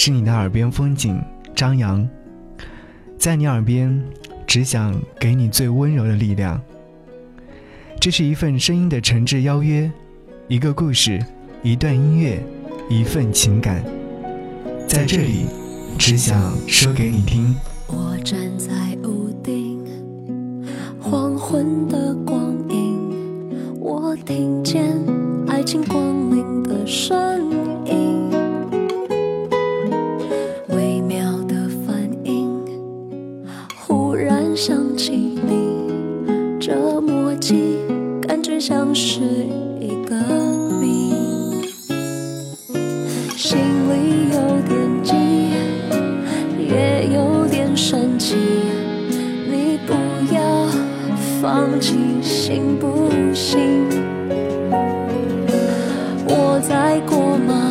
是你的耳边风景张扬，在你耳边，只想给你最温柔的力量。这是一份声音的诚挚邀约，一个故事，一段音乐，一份情感，在这里，只想说给你听。我站在屋顶，黄昏的光影，我听见爱情光临的声音，起你，这默契感觉像是一个谜，心里有点急。也有点生气，你不要放弃，行不行？我在过马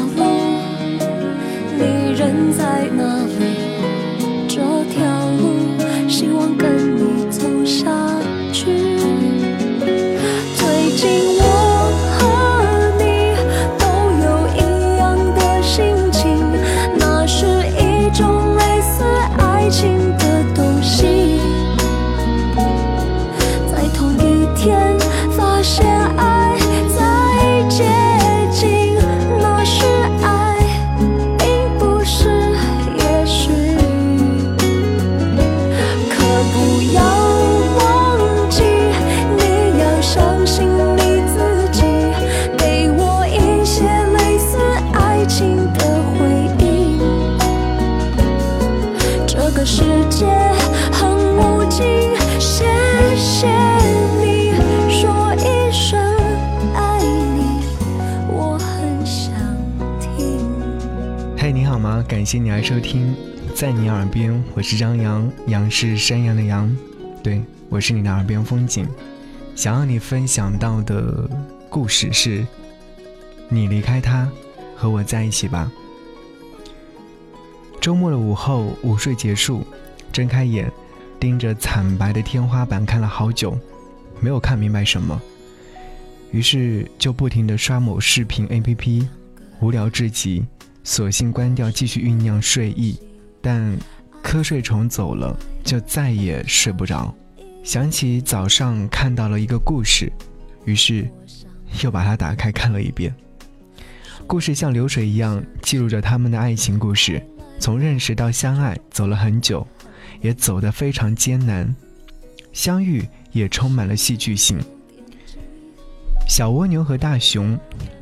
感谢你来收听，在你耳边，我是张扬，杨是山羊的羊，对我是你的耳边风景。想要你分享到的故事是：你离开他，和我在一起吧。周末的午后，午睡结束，睁开眼，盯着惨白的天花板看了好久，没有看明白什么，于是就不停地刷某视频 APP，无聊至极。索性关掉，继续酝酿睡意，但瞌睡虫走了，就再也睡不着。想起早上看到了一个故事，于是又把它打开看了一遍。故事像流水一样记录着他们的爱情故事，从认识到相爱走了很久，也走得非常艰难，相遇也充满了戏剧性。小蜗牛和大熊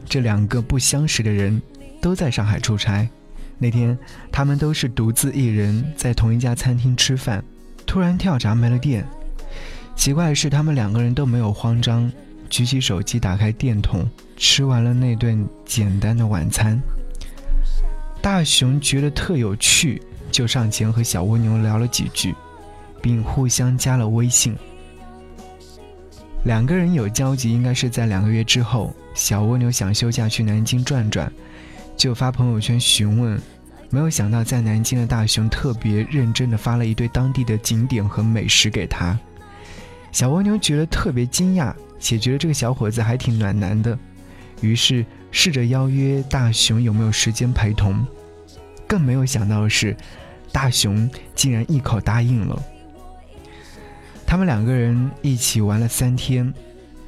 这两个不相识的人。都在上海出差，那天他们都是独自一人在同一家餐厅吃饭，突然跳闸没了电。奇怪的是，他们两个人都没有慌张，举起手机打开电筒，吃完了那顿简单的晚餐。大熊觉得特有趣，就上前和小蜗牛聊了几句，并互相加了微信。两个人有交集，应该是在两个月之后，小蜗牛想休假去南京转转。就发朋友圈询问，没有想到在南京的大熊特别认真的发了一堆当地的景点和美食给他。小蜗牛觉得特别惊讶，且觉得这个小伙子还挺暖男的，于是试着邀约大熊有没有时间陪同。更没有想到的是，大熊竟然一口答应了。他们两个人一起玩了三天。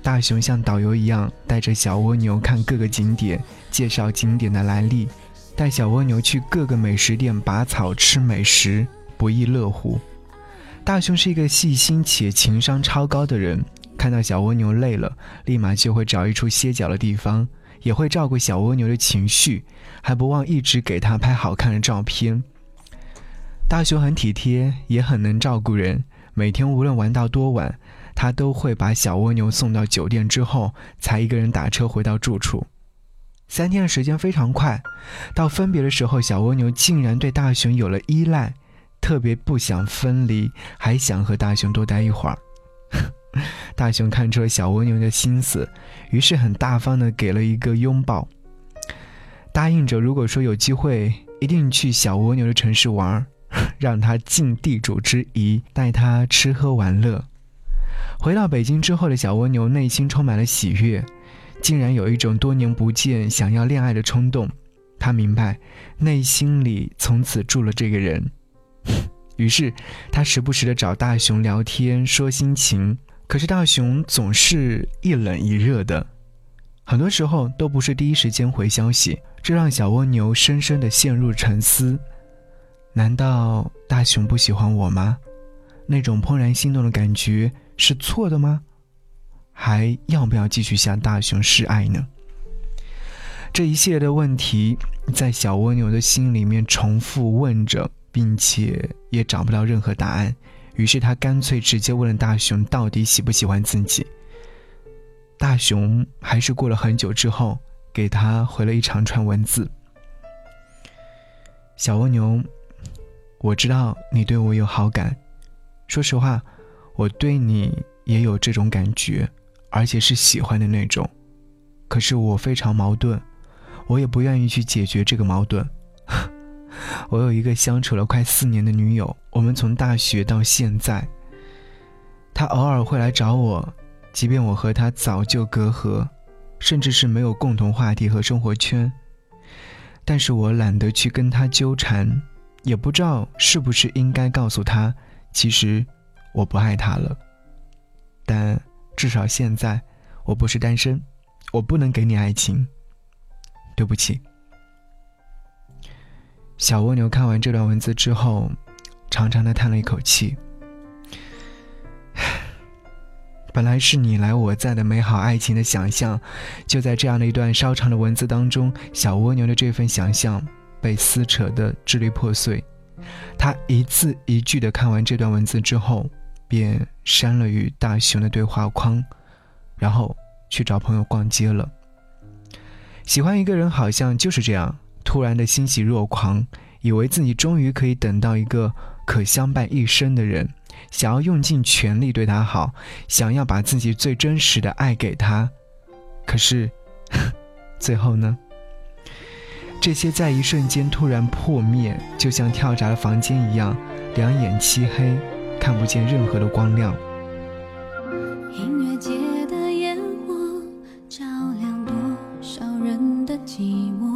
大熊像导游一样带着小蜗牛看各个景点，介绍景点的来历，带小蜗牛去各个美食店拔草吃美食，不亦乐乎。大熊是一个细心且情商超高的人，看到小蜗牛累了，立马就会找一处歇脚的地方，也会照顾小蜗牛的情绪，还不忘一直给他拍好看的照片。大熊很体贴，也很能照顾人，每天无论玩到多晚。他都会把小蜗牛送到酒店之后，才一个人打车回到住处。三天的时间非常快，到分别的时候，小蜗牛竟然对大熊有了依赖，特别不想分离，还想和大熊多待一会儿。大熊看出了小蜗牛的心思，于是很大方的给了一个拥抱，答应着如果说有机会，一定去小蜗牛的城市玩，让他尽地主之谊，带他吃喝玩乐。回到北京之后的小蜗牛内心充满了喜悦，竟然有一种多年不见想要恋爱的冲动。他明白，内心里从此住了这个人。于是，他时不时的找大熊聊天说心情，可是大熊总是一冷一热的，很多时候都不是第一时间回消息，这让小蜗牛深深的陷入沉思。难道大熊不喜欢我吗？那种怦然心动的感觉是错的吗？还要不要继续向大熊示爱呢？这一系列的问题在小蜗牛的心里面重复问着。并且也找不到任何答案，于是他干脆直接问了大熊到底喜不喜欢自己。大熊还是过了很久之后给他回了一长串文字：“小蜗牛，我知道你对我有好感，说实话，我对你也有这种感觉，而且是喜欢的那种。可是我非常矛盾，我也不愿意去解决这个矛盾。”我有一个相处了快四年的女友，我们从大学到现在，她偶尔会来找我，即便我和她早就隔阂，甚至是没有共同话题和生活圈，但是我懒得去跟她纠缠，也不知道是不是应该告诉她，其实我不爱他了。但至少现在我不是单身，我不能给你爱情，对不起。小蜗牛看完这段文字之后，长长的叹了一口气。本来是你来我在的美好爱情的想象，就在这样的一段稍长的文字当中，小蜗牛的这份想象被撕扯的支离破碎。他一字一句的看完这段文字之后，便删了与大熊的对话框，然后去找朋友逛街了。喜欢一个人好像就是这样。突然的欣喜若狂，以为自己终于可以等到一个可相伴一生的人，想要用尽全力对他好，想要把自己最真实的爱给他。可是，最后呢？这些在一瞬间突然破灭，就像跳闸的房间一样，两眼漆黑，看不见任何的光亮。音乐节的烟火照亮多少人的寂寞。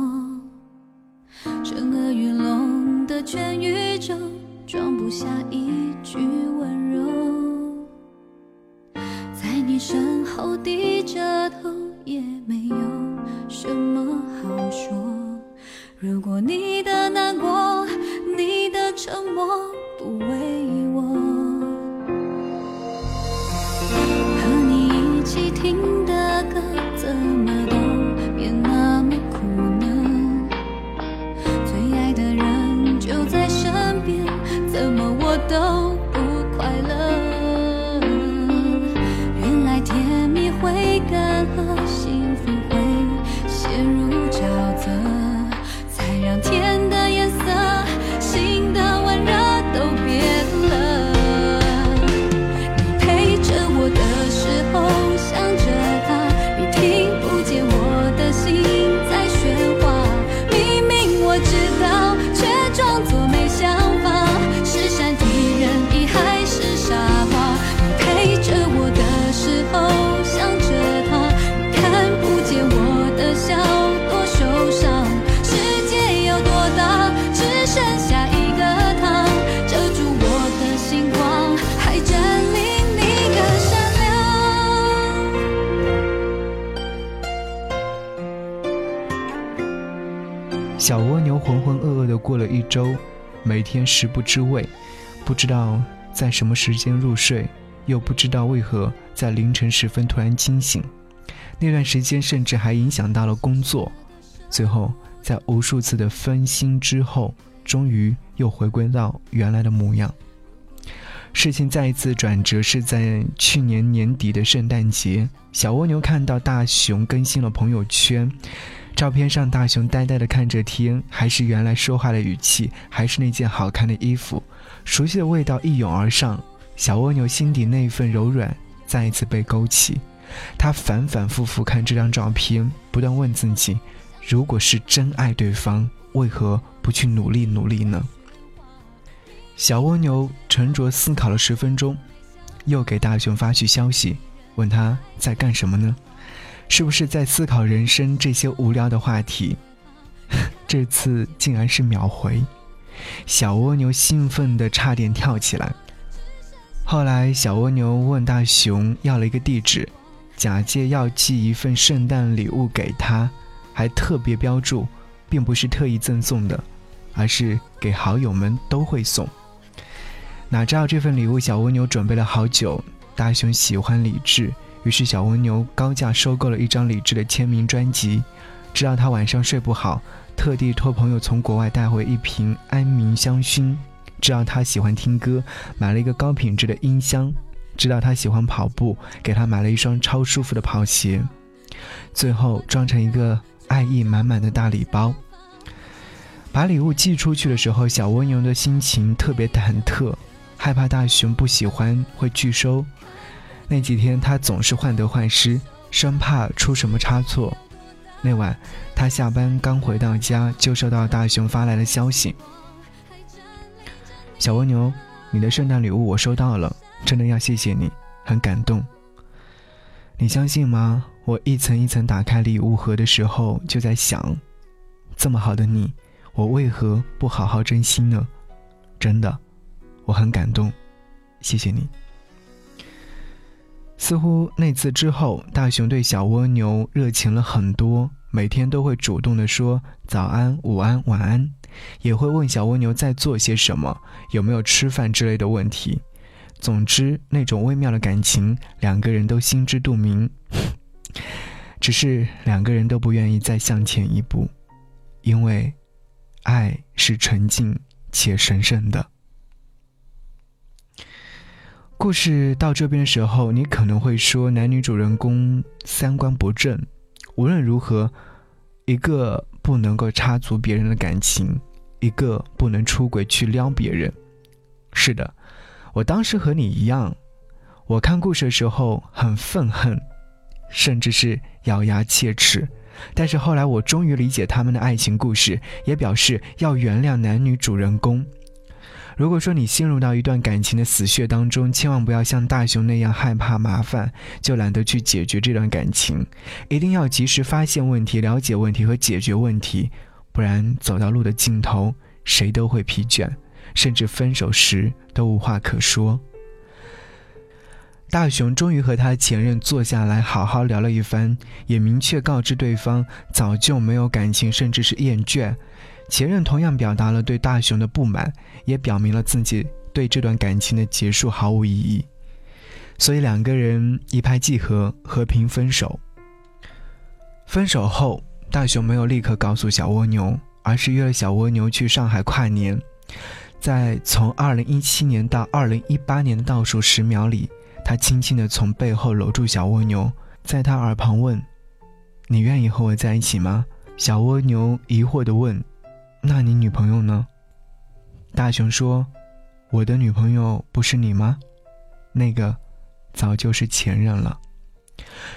全宇宙装不下一句温柔，在你身后低着头也没有什么好说。如果你的难过，你的沉默过了一周，每天食不知味，不知道在什么时间入睡，又不知道为何在凌晨时分突然惊醒。那段时间甚至还影响到了工作。最后，在无数次的分心之后，终于又回归到原来的模样。事情再一次转折是在去年年底的圣诞节，小蜗牛看到大熊更新了朋友圈。照片上，大熊呆呆地看着天，还是原来说话的语气，还是那件好看的衣服，熟悉的味道一涌而上，小蜗牛心底那份柔软再一次被勾起。他反反复复看这张照片，不断问自己：如果是真爱对方，为何不去努力努力呢？小蜗牛沉着思考了十分钟，又给大熊发去消息，问他在干什么呢？是不是在思考人生这些无聊的话题？这次竟然是秒回。小蜗牛兴奋的差点跳起来。后来，小蜗牛问大熊要了一个地址，假借要寄一份圣诞礼物给他，还特别标注，并不是特意赠送的，而是给好友们都会送。哪知道这份礼物，小蜗牛准备了好久。大熊喜欢李志，于是小蜗牛高价收购了一张李志的签名专辑。知道他晚上睡不好，特地托朋友从国外带回一瓶安眠香薰。知道他喜欢听歌，买了一个高品质的音箱；知道他喜欢跑步，给他买了一双超舒服的跑鞋。最后装成一个爱意满满的大礼包。把礼物寄出去的时候，小蜗牛的心情特别忐忑，害怕大熊不喜欢会拒收。那几天他总是患得患失，生怕出什么差错。那晚他下班刚回到家，就收到大熊发来的消息。小蜗牛，你的圣诞礼物我收到了，真的要谢谢你，很感动。你相信吗？我一层一层打开礼物盒的时候，就在想，这么好的你，我为何不好好珍惜呢？真的，我很感动，谢谢你。似乎那次之后，大熊对小蜗牛热情了很多，每天都会主动的说早安、午安、晚安。也会问小蜗牛在做些什么，有没有吃饭之类的问题。总之，那种微妙的感情，两个人都心知肚明。只是两个人都不愿意再向前一步，因为爱是纯净且神圣的。故事到这边的时候，你可能会说男女主人公三观不正。无论如何，一个。不能够插足别人的感情，一个不能出轨去撩别人。是的，我当时和你一样，我看故事的时候很愤恨，甚至是咬牙切齿。但是后来我终于理解他们的爱情故事，也表示要原谅男女主人公。如果说你陷入到一段感情的死穴当中，千万不要像大雄那样害怕麻烦，就懒得去解决这段感情。一定要及时发现问题、了解问题和解决问题，不然走到路的尽头，谁都会疲倦，甚至分手时都无话可说。大雄终于和他前任坐下来好好聊了一番，也明确告知对方早就没有感情，甚至是厌倦。前任同样表达了对大雄的不满，也表明了自己对这段感情的结束毫无意义，所以两个人一拍即合，和平分手。分手后，大雄没有立刻告诉小蜗牛，而是约了小蜗牛去上海跨年。在从2017年到2018年的倒数十秒里，他轻轻地从背后搂住小蜗牛，在他耳旁问：“你愿意和我在一起吗？”小蜗牛疑惑地问。那你女朋友呢？大雄说：“我的女朋友不是你吗？那个，早就是前任了。”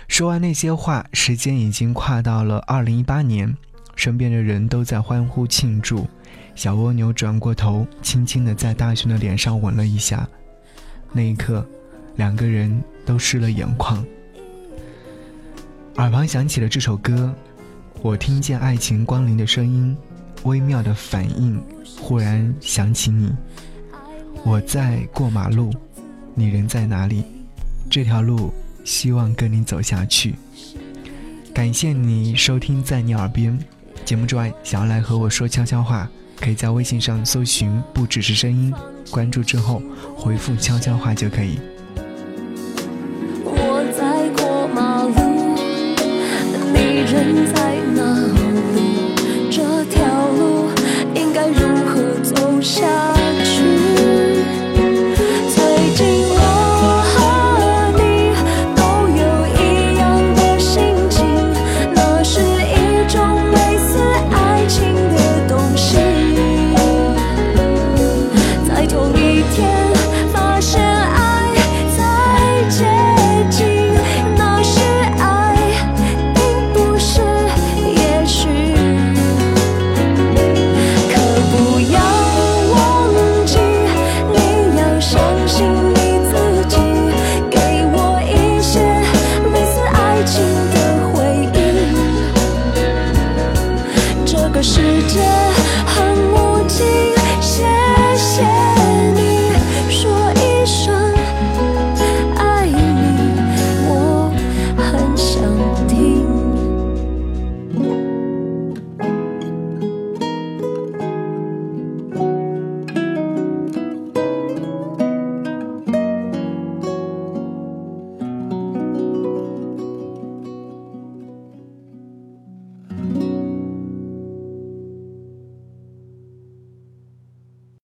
说完那些话，时间已经跨到了二零一八年，身边的人都在欢呼庆祝。小蜗牛转过头，轻轻地在大雄的脸上吻了一下。那一刻，两个人都湿了眼眶。耳旁响起了这首歌，我听见爱情光临的声音。微妙的反应，忽然想起你。我在过马路，你人在哪里？这条路希望跟你走下去。感谢你收听在你耳边节目之外，想要来和我说悄悄话，可以在微信上搜寻“不只是声音”，关注之后回复悄悄话就可以。人在哪里？这条路应该如何走下